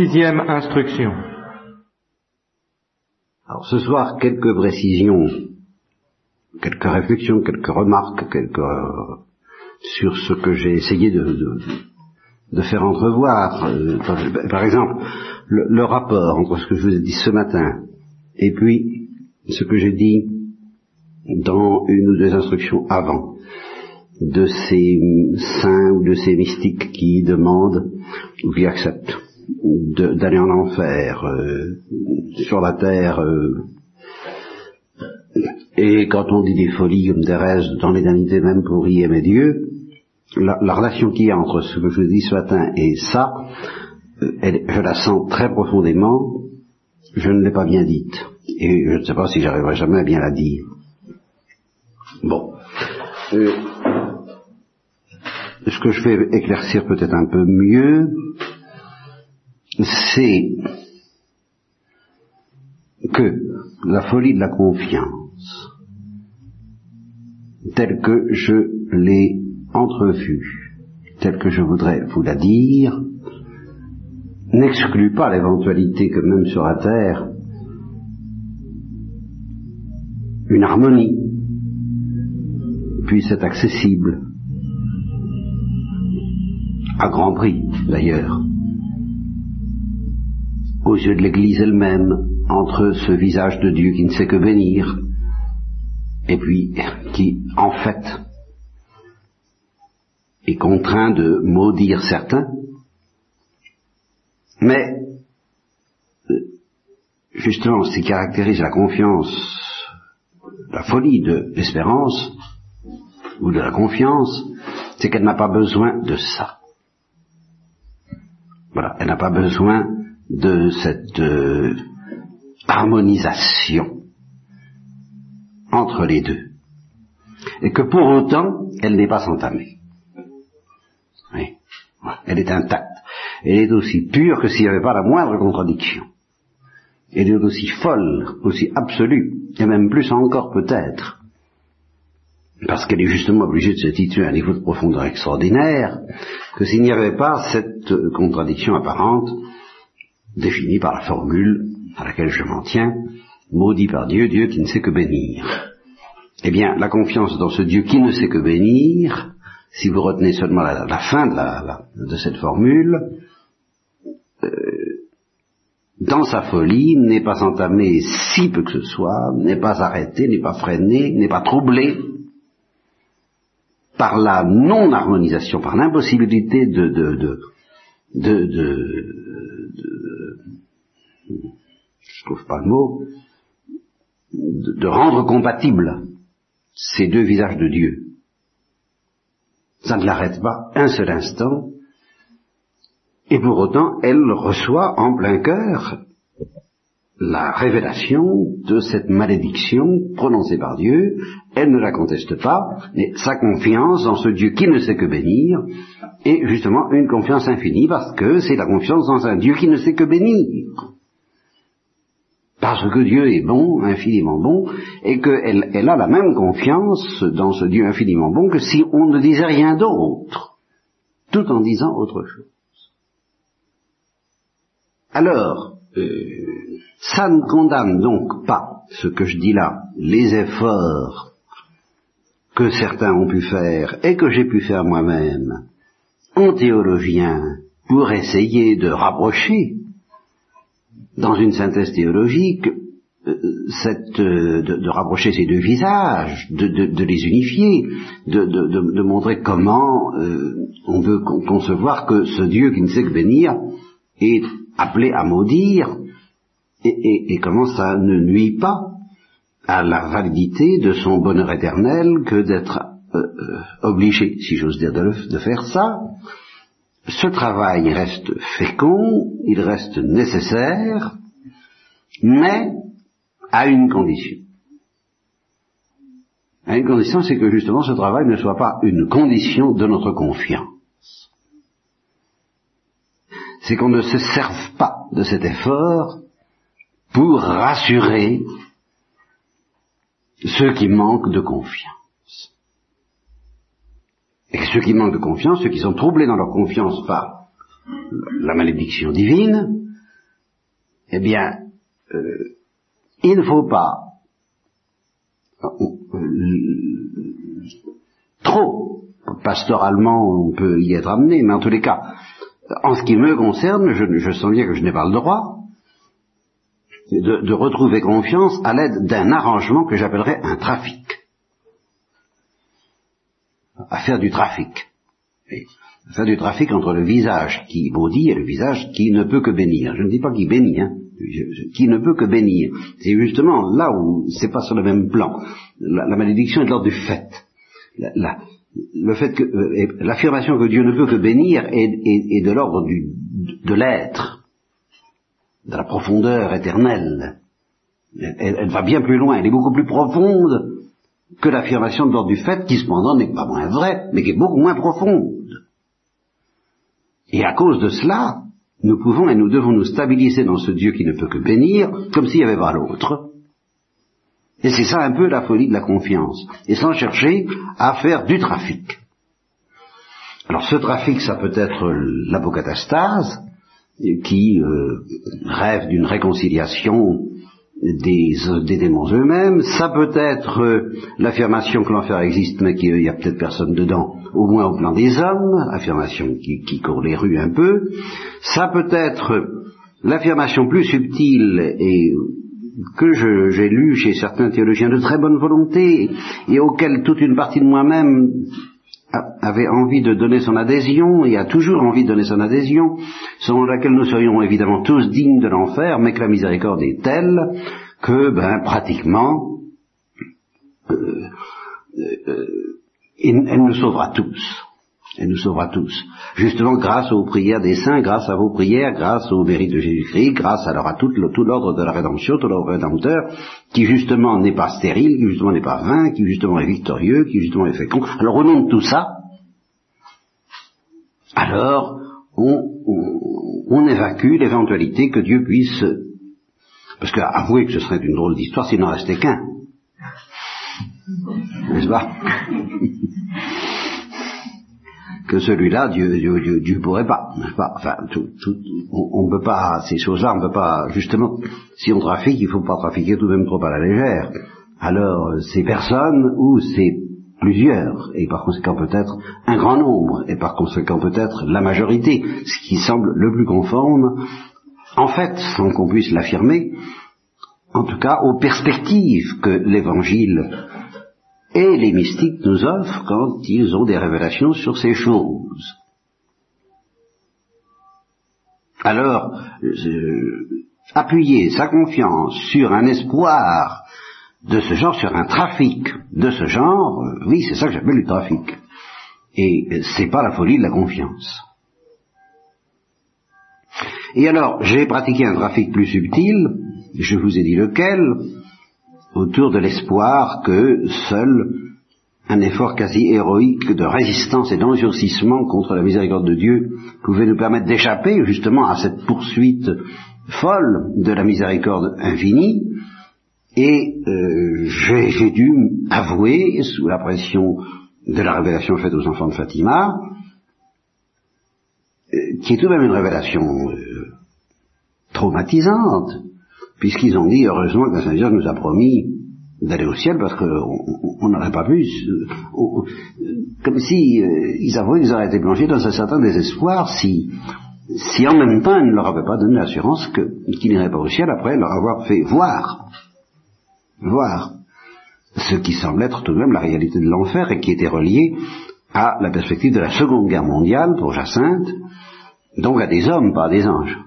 Sixième instruction. Alors ce soir, quelques précisions, quelques réflexions, quelques remarques, quelques, euh, sur ce que j'ai essayé de, de, de, faire entrevoir. Euh, par exemple, le, le, rapport entre ce que je vous ai dit ce matin et puis ce que j'ai dit dans une ou deux instructions avant de ces saints ou de ces mystiques qui demandent ou qui acceptent d'aller en enfer euh, sur la terre euh, et quand on dit des folies comme Thérèse dans l'éternité même pour y aimer Dieu la, la relation qu'il y a entre ce que je dis ce matin et ça euh, elle, je la sens très profondément. Je ne l'ai pas bien dite. Et je ne sais pas si j'arriverai jamais à bien la dire. Bon. Euh, ce que je vais éclaircir peut-être un peu mieux c'est que la folie de la confiance, telle que je l'ai entrevue, telle que je voudrais vous la dire, n'exclut pas l'éventualité que même sur la Terre, une harmonie puisse être accessible, à grand prix d'ailleurs aux yeux de l'Église elle-même, entre ce visage de Dieu qui ne sait que bénir, et puis qui, en fait, est contraint de maudire certains, mais justement ce qui caractérise la confiance, la folie de l'espérance, ou de la confiance, c'est qu'elle n'a pas besoin de ça. Voilà, elle n'a pas besoin de cette euh, harmonisation entre les deux. Et que pour autant, elle n'est pas entamée. Oui. Elle est intacte. Elle est aussi pure que s'il n'y avait pas la moindre contradiction. Elle est aussi folle, aussi absolue, et même plus encore peut-être, parce qu'elle est justement obligée de se situer à un niveau de profondeur extraordinaire, que s'il n'y avait pas cette contradiction apparente défini par la formule à laquelle je m'en tiens, maudit par Dieu, Dieu qui ne sait que bénir. Eh bien, la confiance dans ce Dieu qui ne sait que bénir, si vous retenez seulement la, fin de, cette formule, euh, dans sa folie, n'est pas entamée si peu que ce soit, n'est pas arrêtée, n'est pas freinée, n'est pas troublée par la non-harmonisation, par l'impossibilité de, de, je trouve pas le mot, de, rendre compatible ces deux visages de Dieu. Ça ne l'arrête pas un seul instant, et pour autant, elle reçoit en plein cœur la révélation de cette malédiction prononcée par Dieu, elle ne la conteste pas, mais sa confiance en ce Dieu qui ne sait que bénir est justement une confiance infinie parce que c'est la confiance dans un Dieu qui ne sait que bénir. Parce que Dieu est bon, infiniment bon, et qu'elle elle a la même confiance dans ce Dieu infiniment bon que si on ne disait rien d'autre, tout en disant autre chose. Alors, euh, ça ne condamne donc pas ce que je dis là, les efforts que certains ont pu faire et que j'ai pu faire moi-même en théologien pour essayer de rapprocher dans une synthèse théologique euh, cette, euh, de, rapprocher ces deux visages, de, les unifier, de, montrer comment euh, on peut concevoir que ce Dieu qui ne sait que bénir est appelé à maudire et, comment ça ne nuit pas à la validité de son bonheur éternel que d'être euh, euh, obligé, si j'ose dire, de, faire ça? Ce travail reste fécond, il reste nécessaire, mais à une condition. À une condition, c'est que justement ce travail ne soit pas une condition de notre confiance. C'est qu'on ne se serve pas de cet effort pour rassurer ceux qui manquent de confiance. Et ceux qui manquent de confiance, ceux qui sont troublés dans leur confiance par la malédiction divine, eh bien, euh, il ne faut pas trop, pastoralement on peut y être amené, mais en tous les cas, en ce qui me concerne, je sens bien que je n'ai pas le droit de, retrouver confiance à l'aide d'un arrangement que j'appellerais un trafic. À faire du trafic. faire du trafic entre le visage qui maudit et le visage qui ne peut que bénir. Je ne dis pas qui bénit, hein, qui ne peut que bénir. C'est justement là où c'est pas sur le même plan. La, malédiction est de l'ordre du fait. Euh, l'affirmation que Dieu ne peut que bénir est de l'ordre de l'être, de la profondeur éternelle. Elle, va bien plus loin, elle est beaucoup plus profonde que l'affirmation de l'ordre du fait, qui cependant n'est pas moins vraie, mais qui est beaucoup moins profonde. Et à cause de cela, nous pouvons et nous devons nous stabiliser dans ce Dieu qui ne peut que bénir, comme s'il n'y avait pas l'autre. Et c'est ça un peu la folie de la confiance. Et sans chercher à faire du trafic. Alors ce trafic, ça peut être l'apocatastase, qui euh, rêve d'une réconciliation des, des démons eux-mêmes. Ça peut être euh, l'affirmation que l'enfer existe, mais qu'il n'y a peut-être personne dedans, au moins au plan des hommes, affirmation qui, court les rues un peu. Ça peut être l'affirmation plus subtile et que j'ai lu chez certains théologiens de très bonne volonté et auxquels toute une partie de moi-même avait envie de donner son adhésion et a toujours envie de donner son adhésion, selon laquelle nous serions évidemment tous dignes de l'enfer, mais que la miséricorde est telle que, ben, pratiquement, euh, euh, euh elle nous sauvera tous. Elle nous sauvera tous. Justement, grâce aux prières des saints, grâce à vos prières, grâce au mérite de Jésus-Christ, grâce alors à tout, l'ordre de la rédemption, tout l'ordre rédempteur, qui justement n'est pas stérile, qui justement n'est pas vain, qui justement est victorieux, qui justement est fécond. Alors au nom de tout ça, alors on, évacue l'éventualité que Dieu puisse... Parce qu'avouez que ce serait une drôle d'histoire s'il n'en restait qu'un. N'est-ce pas? que celui-là, Dieu, Dieu, Dieu, Dieu pourrait pas, enfin, on ne peut pas, ces choses-là, on ne peut pas, justement, si on trafique, il ne faut pas trafiquer tout de même trop à la légère. Alors, c'est personne ou c'est plusieurs, et par conséquent peut-être un grand nombre, et par conséquent peut-être la majorité, ce qui semble le plus conforme, en fait, sans qu'on puisse l'affirmer, en tout cas aux perspectives que l'Évangile et les mystiques nous offrent quand ils ont des révélations sur ces choses. Alors, euh, appuyer sa confiance sur un espoir de ce genre, sur un trafic de ce genre, euh, oui, c'est ça que j'appelle le trafic. Et c'est pas la folie de la confiance. Et alors, j'ai pratiqué un trafic plus subtil, je vous ai dit lequel, autour de l'espoir que seul un effort quasi héroïque de résistance et d'endurcissement contre la miséricorde de Dieu pouvait nous permettre d'échapper justement à cette poursuite folle de la miséricorde infinie. Et euh, j'ai dû avouer, sous la pression de la révélation faite aux enfants de Fatima, euh, qui est tout de même une révélation euh, traumatisante, puisqu'ils ont dit heureusement que le Seigneur nous a promis d'aller au ciel parce qu'on n'aurait pas pu, comme si euh, ils avouaient qu'ils auraient été plongés dans un certain désespoir si, si en même temps ils ne leur avaient pas donné l'assurance qu'ils n'iraient pas au ciel après leur avoir fait voir, voir ce qui semble être tout de même la réalité de l'enfer et qui était relié à la perspective de la Seconde Guerre mondiale pour Jacinthe, donc à des hommes, pas à des anges.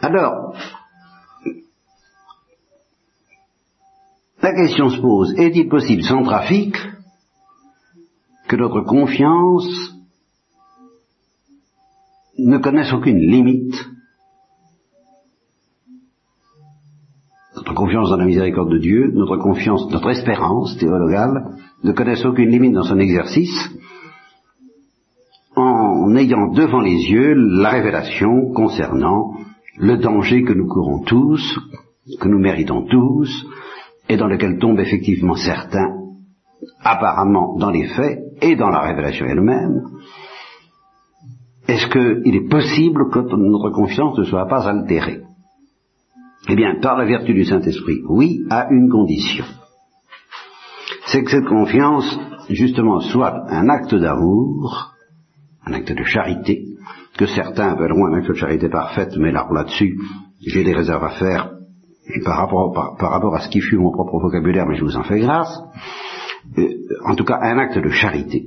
Alors, la question se pose, est-il possible sans trafic que notre confiance ne connaisse aucune limite? Notre confiance dans la miséricorde de Dieu, notre confiance, notre espérance théologale ne connaisse aucune limite dans son exercice en ayant devant les yeux la révélation concernant le danger que nous courons tous, que nous méritons tous, et dans lequel tombent effectivement certains, apparemment dans les faits et dans la révélation elle-même, est-ce qu'il est possible que notre confiance ne soit pas altérée? Eh bien, par la vertu du Saint-Esprit, oui, à une condition. C'est que cette confiance, justement, soit un acte d'amour, un acte de charité, que certains appelleront un acte de charité parfaite, mais là, là-dessus, j'ai des réserves à faire par rapport, à ce qui fut mon propre vocabulaire, mais je vous en fais grâce. Euh, en tout cas, un acte de charité.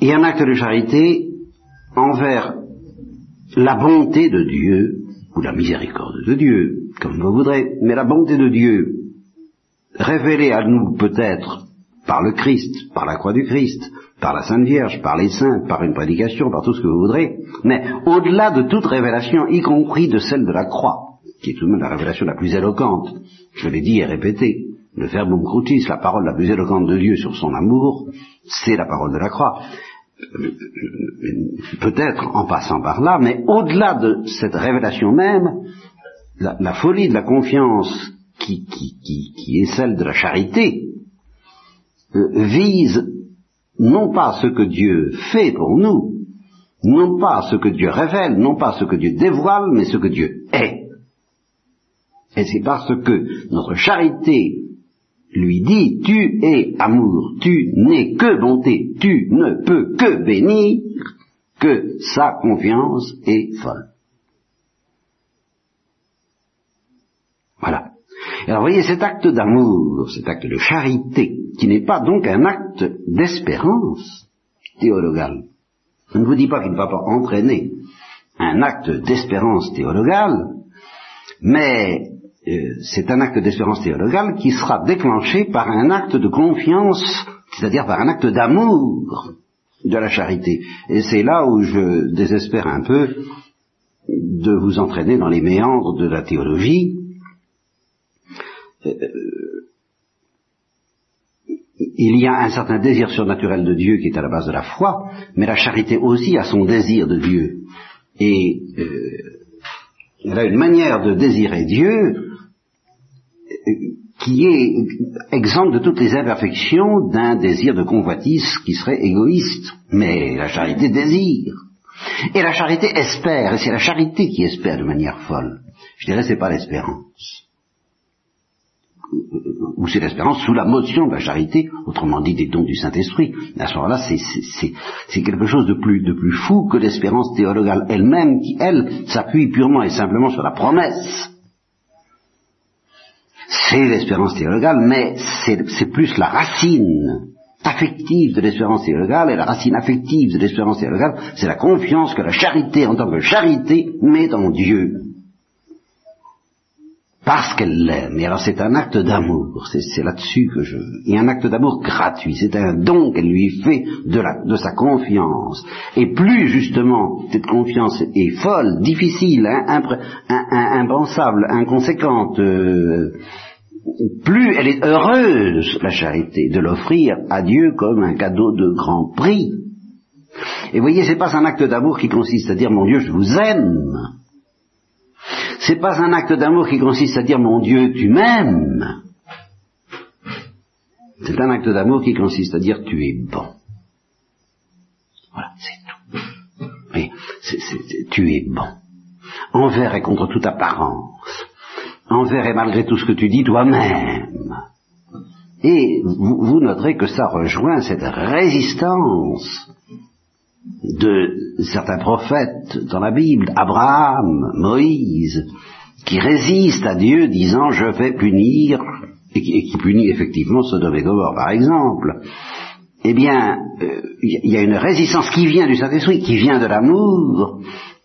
Et un acte de charité envers la bonté de Dieu, ou la miséricorde de Dieu, comme vous voudrez, mais la bonté de Dieu, révélée à nous peut-être par le Christ, par la croix du Christ, par la Sainte Vierge, par les saints, par une prédication, par tout ce que vous voudrez, mais au-delà de toute révélation, y compris de celle de la croix, qui est tout de même la révélation la plus éloquente, je l'ai dit et répété, le verbum crucis, la parole la plus éloquente de Dieu sur son amour, c'est la parole de la croix. Peut-être en passant par là, mais au-delà de cette révélation même, la, folie de la confiance qui, qui, est celle de la charité, euh, vise non pas ce que Dieu fait pour nous, non pas ce que Dieu révèle, non pas ce que Dieu dévoile, mais ce que Dieu est. Et c'est parce que notre charité lui dit, tu es amour, tu n'es que bonté, tu ne peux que bénir, que sa confiance est folle. Voilà. Alors voyez, cet acte d'amour, cet acte de charité, qui n'est pas donc un acte d'espérance théologale. Je ne vous dis pas qu'il ne va pas entraîner un acte d'espérance théologale, mais euh, c'est un acte d'espérance théologale qui sera déclenché par un acte de confiance, c'est-à-dire par un acte d'amour de la charité. Et c'est là où je désespère un peu de vous entraîner dans les méandres de la théologie. Euh, il y a un certain désir surnaturel de Dieu qui est à la base de la foi, mais la charité aussi a son désir de Dieu. Et euh, elle a une manière de désirer Dieu qui est exempte de toutes les imperfections d'un désir de convoitise qui serait égoïste. Mais la charité désire. Et la charité espère, et c'est la charité qui espère de manière folle. Je dirais c'est pas l'espérance. Ou c'est l'espérance sous la motion de la charité, autrement dit des dons du Saint-Esprit. À ce moment-là, c'est quelque chose de plus, de plus fou que l'espérance théologale elle-même, qui, elle, s'appuie purement et simplement sur la promesse c'est l'espérance théologale, mais c'est plus la racine affective de l'espérance théologale, et la racine affective de l'espérance théologale, c'est la confiance que la charité, en tant que charité, met en Dieu. Parce qu'elle l'aime. Et alors c'est un acte d'amour, c'est là-dessus que je... Et un acte d'amour gratuit, c'est un don qu'elle lui fait de, la, de sa confiance. Et plus justement cette confiance est folle, difficile, hein, impensable, inconséquente, euh, plus elle est heureuse, la charité, de l'offrir à Dieu comme un cadeau de grand prix. Et voyez, c'est pas un acte d'amour qui consiste à dire mon Dieu, je vous aime. C'est pas un acte d'amour qui consiste à dire mon Dieu, tu m'aimes. C'est un acte d'amour qui consiste à dire tu es bon. Voilà, c'est tout. Mais tu es bon. Envers et contre toute apparence envers et malgré tout ce que tu dis toi-même. Et vous, noterez que ça rejoint cette résistance de certains prophètes dans la Bible, Abraham, Moïse, qui résistent à Dieu disant je vais punir, et qui, punit effectivement Sodome et Gomorre par exemple. Eh bien, euh, il y a une résistance qui vient du Saint-Esprit, qui vient de l'amour,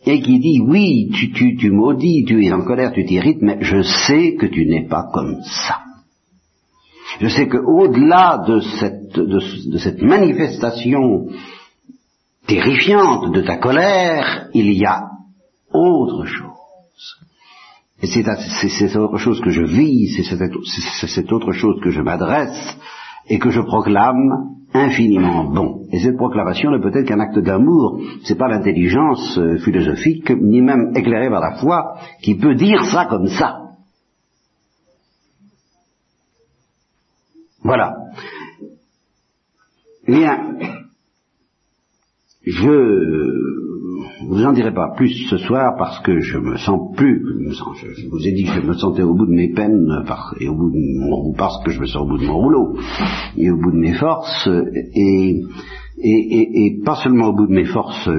et qui dit oui, tu, tu, tu maudis, tu es en colère, tu t'irrites, mais je sais que tu n'es pas comme ça. Je sais que au-delà de, cette manifestation terrifiante de ta colère, il y a autre chose. Et c'est autre chose que je vis, c'est cette autre chose que je m'adresse et que je proclame infiniment bon. Et cette proclamation ne peut être qu'un acte d'amour. C'est pas l'intelligence euh, philosophique, ni même éclairée par la foi, qui peut dire ça comme ça. Voilà. Bien, je vous en dirai pas plus ce soir parce que je me sens plus, je vous ai dit que je me sentais au bout de mes peines et au bout de parce que je me sens au bout de mon rouleau et au bout de mes forces et, et, pas seulement au bout de mes forces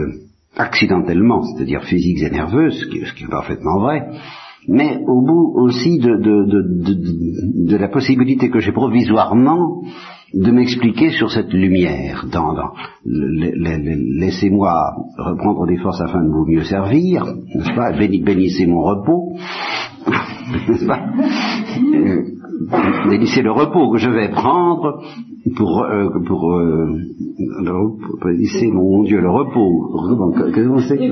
accidentellement, c'est-à-dire physiques et nerveuses, ce qui, ce qui est parfaitement vrai, mais au bout aussi de, de, de la possibilité que j'ai provisoirement de m'expliquer sur cette lumière. Dans, Laissez-moi reprendre des forces afin de vous mieux servir, n'est-ce pas? Bénissez mon repos, n'est-ce pas? Bénissez le repos que je vais prendre pour, euh, pour, euh, mon Dieu le repos. Qu'est-ce que vous savez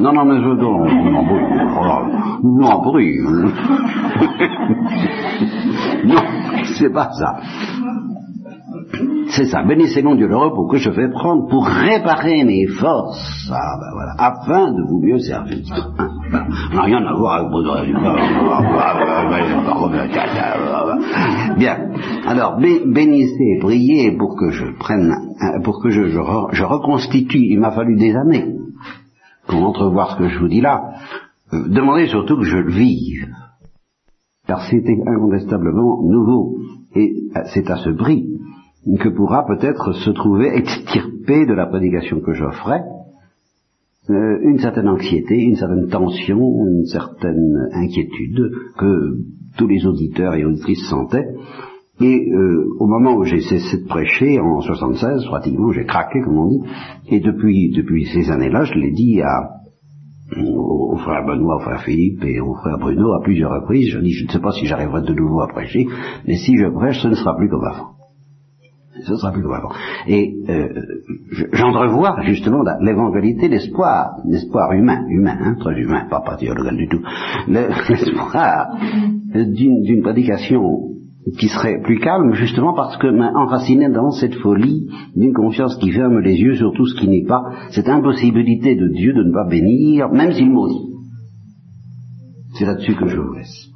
Non, non, mais je, non, non, non, non, non, c'est pas ça. C'est ça, bénissez mon Dieu le repos que je vais prendre pour réparer mes forces, ah, ben afin de vous mieux servir. n'a rien à voir avec Bien. Alors, bénissez, priez pour que je prenne, pour que je, je, reconstitue. Il m'a fallu des années pour entrevoir ce que je vous dis là. Euh, demandez surtout que je le vive car c'était incontestablement nouveau, et c'est à ce prix que pourra peut-être se trouver extirpé de la prédication que j'offrais euh, une certaine anxiété, une certaine tension, une certaine inquiétude que tous les auditeurs et auditrices sentaient. Et euh, au moment où j'ai cessé de prêcher, en 76, pratiquement, j'ai craqué, comme on dit, et depuis, depuis ces années-là, je l'ai dit à, au frère Benoît, au frère Philippe et au frère Bruno à plusieurs reprises. Je dis, je ne sais pas si j'arriverai de nouveau à prêcher, mais si je prêche, ce ne sera plus comme avant. Ce sera plus avant. Et euh, j'entrevois justement l'évangélité, l'espoir, l'espoir humain, humain, hein, très humain, pas patriologal du tout, l'espoir d'une prédication qui serait plus calme, justement parce que enraciné dans cette folie d'une confiance qui ferme les yeux sur tout ce qui n'est pas, cette impossibilité de Dieu de ne pas bénir, même s'il maudit. C'est là-dessus que je vous laisse.